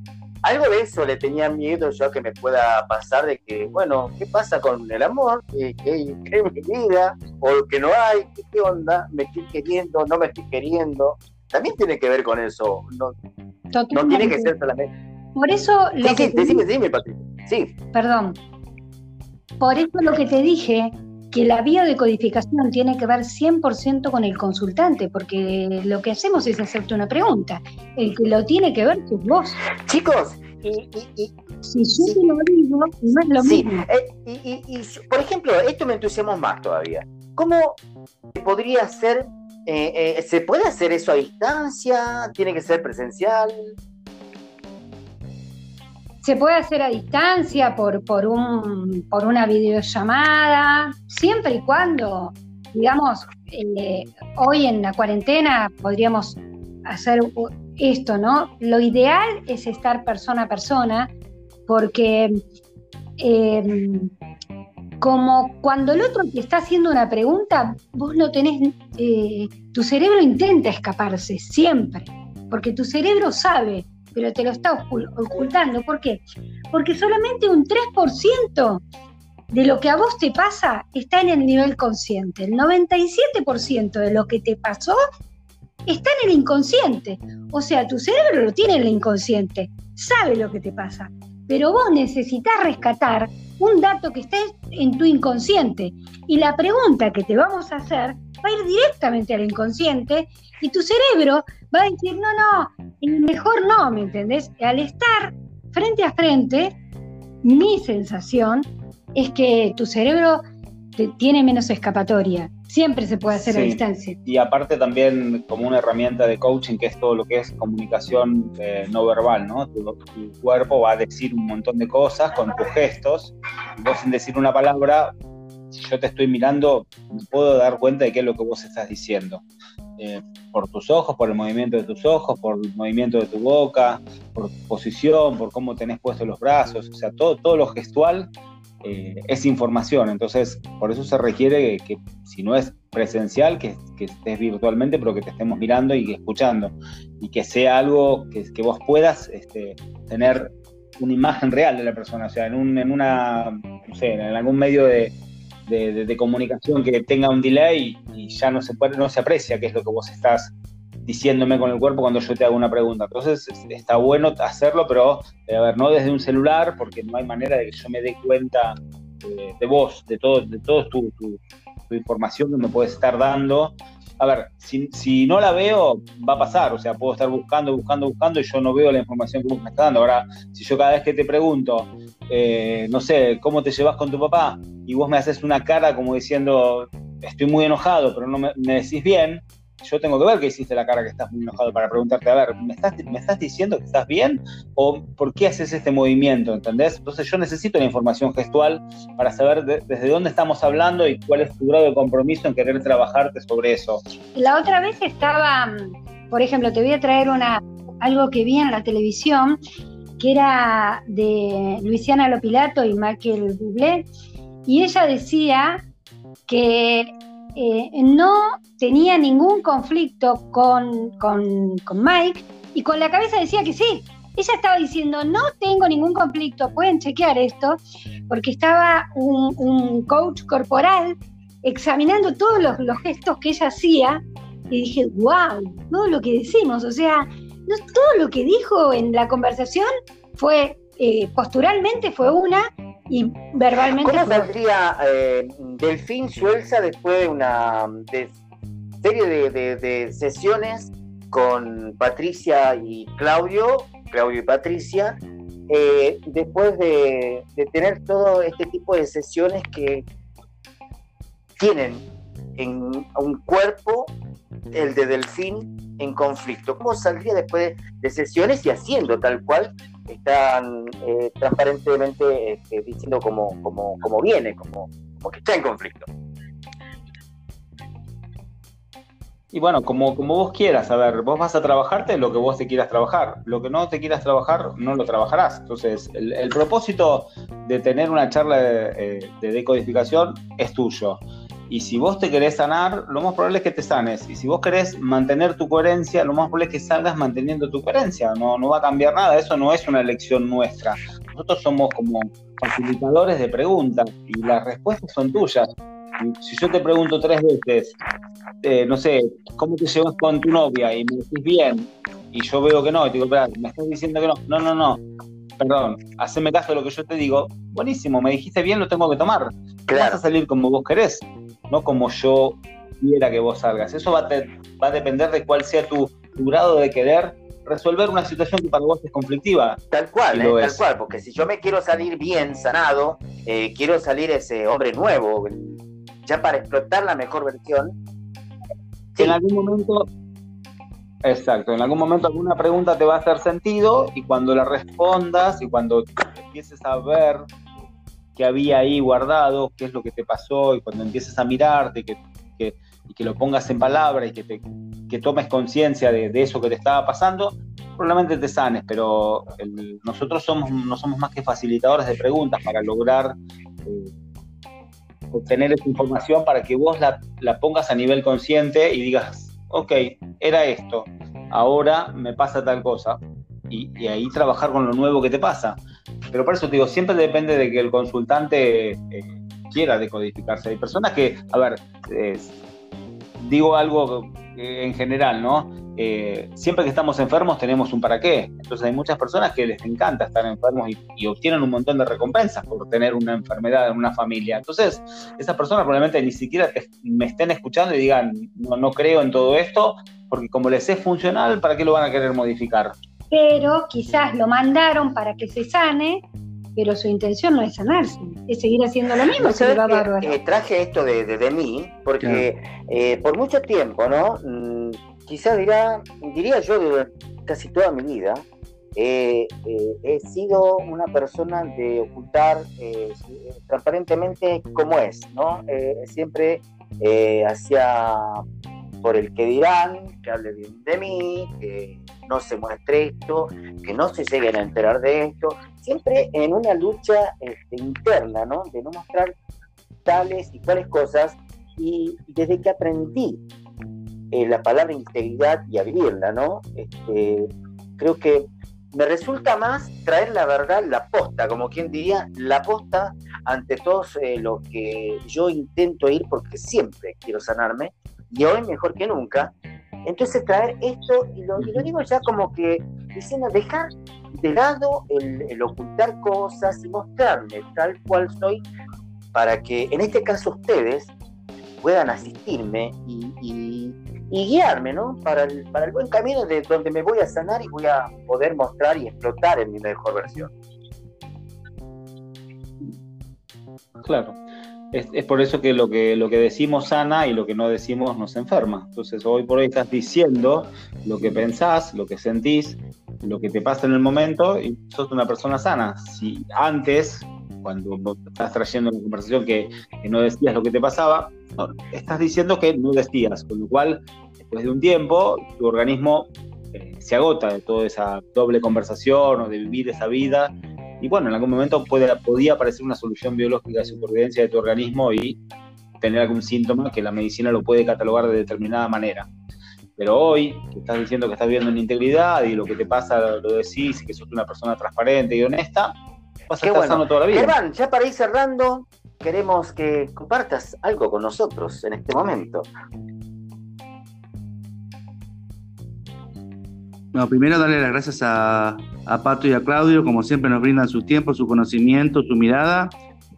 algo de eso le tenía miedo yo que me pueda pasar de que, bueno, ¿qué pasa con el amor? ¿Qué, qué, qué mi vida? ¿O que no hay? ¿Qué, onda? ¿Me estoy queriendo? ¿No me estoy queriendo? También tiene que ver con eso. No, no tiene que ser solamente. Por eso. Lo sí, que sí, decime, decime, Patricia. Sí. Perdón. Por eso lo que te dije que la biodecodificación tiene que ver 100% con el consultante, porque lo que hacemos es hacerte una pregunta. El que lo tiene que ver es vos. Chicos, y, si yo te lo digo, no es lo mismo. Eh, y, por ejemplo, esto me entusiasma más todavía. ¿Cómo podría ser, eh, eh, se puede hacer eso a distancia? ¿Tiene que ser presencial? Se puede hacer a distancia por, por, un, por una videollamada, siempre y cuando, digamos, eh, hoy en la cuarentena podríamos hacer esto, ¿no? Lo ideal es estar persona a persona, porque em, como cuando el otro te está haciendo una pregunta, vos no tenés, eh, tu cerebro intenta escaparse siempre, porque tu cerebro sabe pero te lo está ocultando. ¿Por qué? Porque solamente un 3% de lo que a vos te pasa está en el nivel consciente. El 97% de lo que te pasó está en el inconsciente. O sea, tu cerebro lo tiene en el inconsciente, sabe lo que te pasa, pero vos necesitas rescatar un dato que esté en tu inconsciente. Y la pregunta que te vamos a hacer va a ir directamente al inconsciente y tu cerebro va a decir, no, no, mejor no, ¿me entendés? Al estar frente a frente, mi sensación es que tu cerebro tiene menos escapatoria. Siempre se puede hacer a distancia. Y aparte también como una herramienta de coaching que es todo lo que es comunicación eh, no verbal, ¿no? Tu, cuerpo va a decir un montón de cosas con tus gestos. Vos sin decir una palabra, si yo te estoy mirando, me puedo dar cuenta de qué es lo que vos estás diciendo. Eh, por tus ojos, por el movimiento de tus ojos, por el movimiento de tu boca, por tu posición, por cómo tenés puestos los brazos, o sea, todo, todo lo gestual eh, es información. Entonces, por eso se requiere que, si no es presencial, que, estés virtualmente, pero que te estemos mirando y escuchando. Y que sea algo que, vos puedas este, tener una imagen real de la persona. O sea, en, un, en una, no sé, en algún medio de, comunicación que tenga un delay y ya no se, puede, no se aprecia qué es lo que vos estás diciéndome con el cuerpo cuando yo te hago una pregunta. Entonces está bueno hacerlo, pero eh, a ver, no desde un celular, porque no hay manera de que yo me dé cuenta eh, de vos, de todo, de todo tu, tu, información que me puedes estar dando. A ver, si, no la veo, va a pasar, o sea, puedo estar buscando, buscando, buscando y yo no veo la información que vos me estás dando. Ahora, si yo cada vez que te pregunto, eh, no sé, ¿cómo te llevas con tu papá? Y vos me haces una cara como diciendo, estoy muy enojado, pero no me decís bien, yo tengo que ver que hiciste la cara que estás muy enojado para preguntarte, a ver, ¿me estás, ¿me estás diciendo que estás bien? ¿O por qué haces este movimiento? ¿Entendés? Entonces yo necesito la información gestual para saber desde dónde estamos hablando y cuál es tu grado de compromiso en querer trabajarte sobre eso. La otra vez estaba, por ejemplo, te voy a traer una, algo que vi en la televisión, que era de Luisiana Lopilato y Michael Bublé, y ella decía que eh, no tenía ningún conflicto con, Mike y con la cabeza decía que sí. Ella estaba diciendo, no tengo ningún conflicto, pueden chequear esto, porque estaba un, coach corporal examinando todos los, gestos que ella hacía y dije, wow, todo lo que decimos, o sea, todo lo que dijo en la conversación fue, eh, posturalmente fue una y verbalmente. ¿Cómo saldría eh, Delfín Suelza después de una serie de, sesiones con Patricia y Claudio, Claudio y Patricia, eh, después de, tener todo este tipo de sesiones que tienen en un cuerpo el de Delfín en conflicto. ¿Cómo saldría después de sesiones y haciendo tal cual están eh, transparentemente este, diciendo cómo, viene, como, que está en conflicto. Y bueno, como, como vos quieras, a ver, vos vas a trabajarte lo que vos te quieras trabajar. Lo que no te quieras trabajar, no lo trabajarás. Entonces, el, propósito de tener una charla de, eh, de decodificación es tuyo. Y si vos te querés sanar, lo más probable es que te sanes. Y si vos querés mantener tu coherencia, lo más probable es que salgas manteniendo tu coherencia. No, no va a cambiar nada. Eso no es una elección nuestra. Nosotros somos como facilitadores de preguntas y las respuestas son tuyas. Si yo te pregunto tres veces, eh, no sé, ¿cómo te llevas con tu novia? Y me decís bien, y yo veo que no, y te digo, espera, me estás diciendo que no. No, no, no. Perdón, haceme caso de lo que yo te digo. Buenísimo, me dijiste bien, lo tengo que tomar. Claro. Vas a salir como vos querés no como yo quiera que vos salgas. Eso va a, depender de cuál sea tu, grado de querer resolver una situación que para vos es conflictiva. Tal cual, eh, tal cual, porque si yo me quiero salir bien, sanado, eh, quiero salir ese hombre nuevo, ya para explotar la mejor versión. En algún momento, exacto, en algún momento alguna pregunta te va a hacer sentido y cuando la respondas y cuando empieces a ver que había ahí guardado, qué es lo que te pasó, y cuando empieces a mirarte y que, y que lo pongas en palabra y que, te, que tomes conciencia de, eso que te estaba pasando, probablemente te sanes, pero nosotros somos, no somos más que facilitadores de preguntas para lograr eh, obtener esa información para que vos la, la pongas a nivel consciente y digas, ok, era esto, ahora me pasa tal cosa. y, ahí trabajar con lo nuevo que te pasa. Pero por eso te digo, siempre depende de que el consultante eh, quiera decodificarse. Hay personas que, a ver, digo algo en general, ¿no? Eh, siempre que estamos enfermos tenemos un para qué. Entonces hay muchas personas que les encanta estar enfermos y, obtienen un montón de recompensas por tener una enfermedad en una familia. Entonces esas personas probablemente ni siquiera me estén escuchando y digan, no, no creo en todo esto, porque como les es funcional, ¿para qué lo van a querer modificar? Pero quizás lo mandaron para que se sane pero su intención no es sanarse, es seguir haciendo lo mismo. Se va eh, traje esto de, de, mí porque eh, por mucho tiempo, ¿no? Mm, quizás dirá, diría yo de casi toda mi vida, eh, he sido una persona de ocultar transparentemente cómo es, ¿no? siempre hacia por el que dirán, que hable bien de mí, que no se muestre esto, que no se lleguen a enterar de esto, siempre en una lucha este, interna, ¿no? De no mostrar tales y cuales cosas, y desde que aprendí eh, la palabra integridad y a vivirla, ¿no? Este, creo que me resulta más traer la verdad, la posta, como quien diría, la posta ante todos eh, lo que yo intento ir porque siempre quiero sanarme y hoy mejor que nunca. Entonces traer esto, y lo, digo ya como que diciendo, dejar de lado el, ocultar cosas y mostrarme tal cual soy para que en este caso ustedes puedan asistirme y, guiarme ¿no? para, el, para el buen camino de donde me voy a sanar y voy a poder mostrar y explotar en mi mejor versión. Claro es, por eso que lo, que lo que decimos sana y lo que no decimos nos enferma. Entonces hoy por hoy estás diciendo lo que pensás, lo que sentís, lo que te pasa en el momento y sos una persona sana. Si antes, cuando estás trayendo una conversación que, no decías lo que te pasaba, estás diciendo que no decías, con lo cual después de un tiempo tu organismo eh, se agota de toda esa doble conversación o de vivir esa vida y bueno, en algún momento puede, podía aparecer una solución biológica de supervivencia de tu organismo y tener algún síntoma que la medicina lo puede catalogar de determinada manera. Pero hoy, que estás diciendo que estás viviendo en integridad y lo que te pasa lo decís y que sos una persona transparente y honesta, vas a estar sano toda la vida. Germán, ya para ir cerrando, queremos que compartas algo con nosotros en este momento. Bueno, primero darle las gracias a, Pato y a Claudio, como siempre nos brindan su tiempo, su conocimiento, su mirada.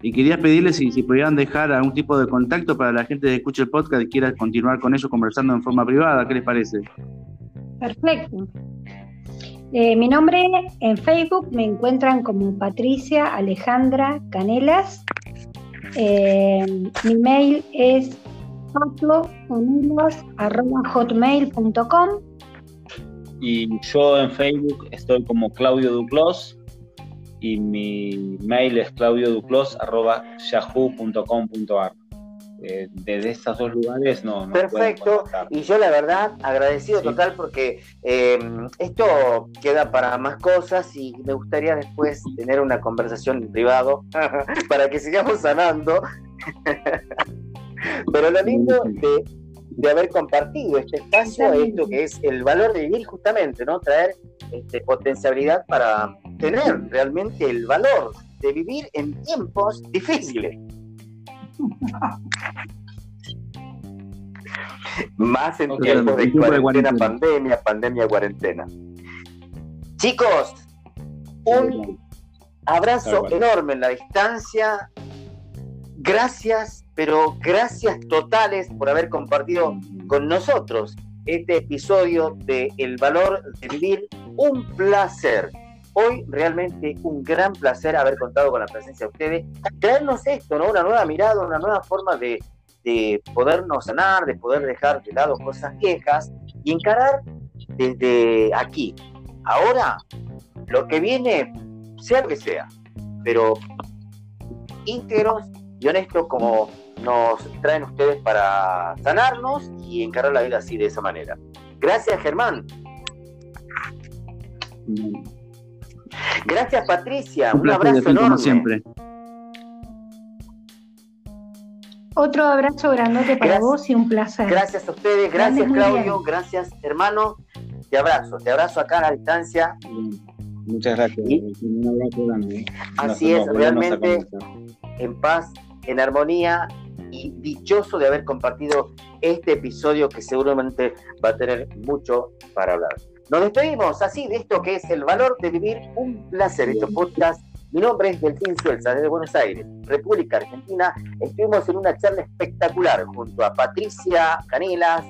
Y quería pedirles si, pudieran dejar algún tipo de contacto para la gente que escuche el podcast y quiera continuar con ellos conversando en forma privada. ¿Qué les parece? Perfecto. Eh, mi nombre en Facebook me encuentran como Patricia Alejandra Canelas. Eh, mi mail es hotmail.com y yo en Facebook estoy como Claudio Duclos y mi mail es claudioduclos.yahoo.com.ar. Eh, desde estos dos lugares no. Perfecto. Y yo la verdad agradecido total porque eh, esto queda para más cosas y me gustaría después tener una conversación en privado para que sigamos sanando. Pero lo lindo de de haber compartido este espacio, esto que es el valor de vivir justamente, ¿no? Traer este, potencialidad para tener realmente el valor de vivir en tiempos difíciles. Más en tiempos de cuarentena, pandemia, pandemia, cuarentena. Chicos, un abrazo enorme en la distancia. Gracias pero gracias totales por haber compartido con nosotros este episodio de El valor de vivir. Un placer. Hoy realmente un gran placer haber contado con la presencia de ustedes, traernos esto, ¿no? Una nueva mirada, una nueva forma de, de podernos sanar, de poder dejar de lado cosas viejas y encarar desde aquí. Ahora, lo que viene, sea lo que sea, pero íntegros y honestos como nos traen ustedes para sanarnos y encarar la vida así de esa manera. Gracias, Germán. Gracias, Patricia. Un, abrazo enorme. siempre. Otro abrazo grandote para vos y un placer. Gracias a ustedes, gracias Claudio, gracias hermano. te abrazo, te abrazo acá a la distancia. Muchas gracias. Un abrazo grande. ¿eh? Así es, realmente en paz, en armonía y dichoso de haber compartido este episodio que seguramente va a tener mucho para hablar. Nos despedimos así de esto que es el valor de vivir un placer. Este podcast mi nombre es Delfín Suelza, desde Buenos Aires, República Argentina. Estuvimos en una charla espectacular junto a Patricia Canelas,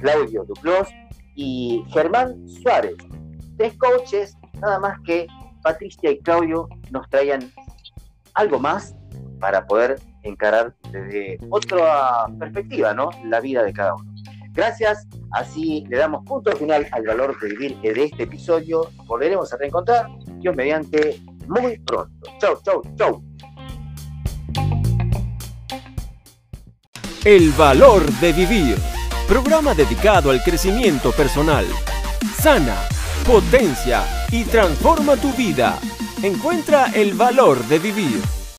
Claudio Duclos y Germán Suárez. Tres coaches, nada más que Patricia y Claudio nos traían algo más para poder encarar desde otra perspectiva, ¿no? La vida de cada uno. Gracias, así le damos punto final al valor de vivir de este episodio. Volveremos a reencontrar, Dios mediante, muy pronto. Chau, chau, chau. El valor de vivir. Programa dedicado al crecimiento personal. Sana, potencia y transforma tu vida. Encuentra el valor de vivir.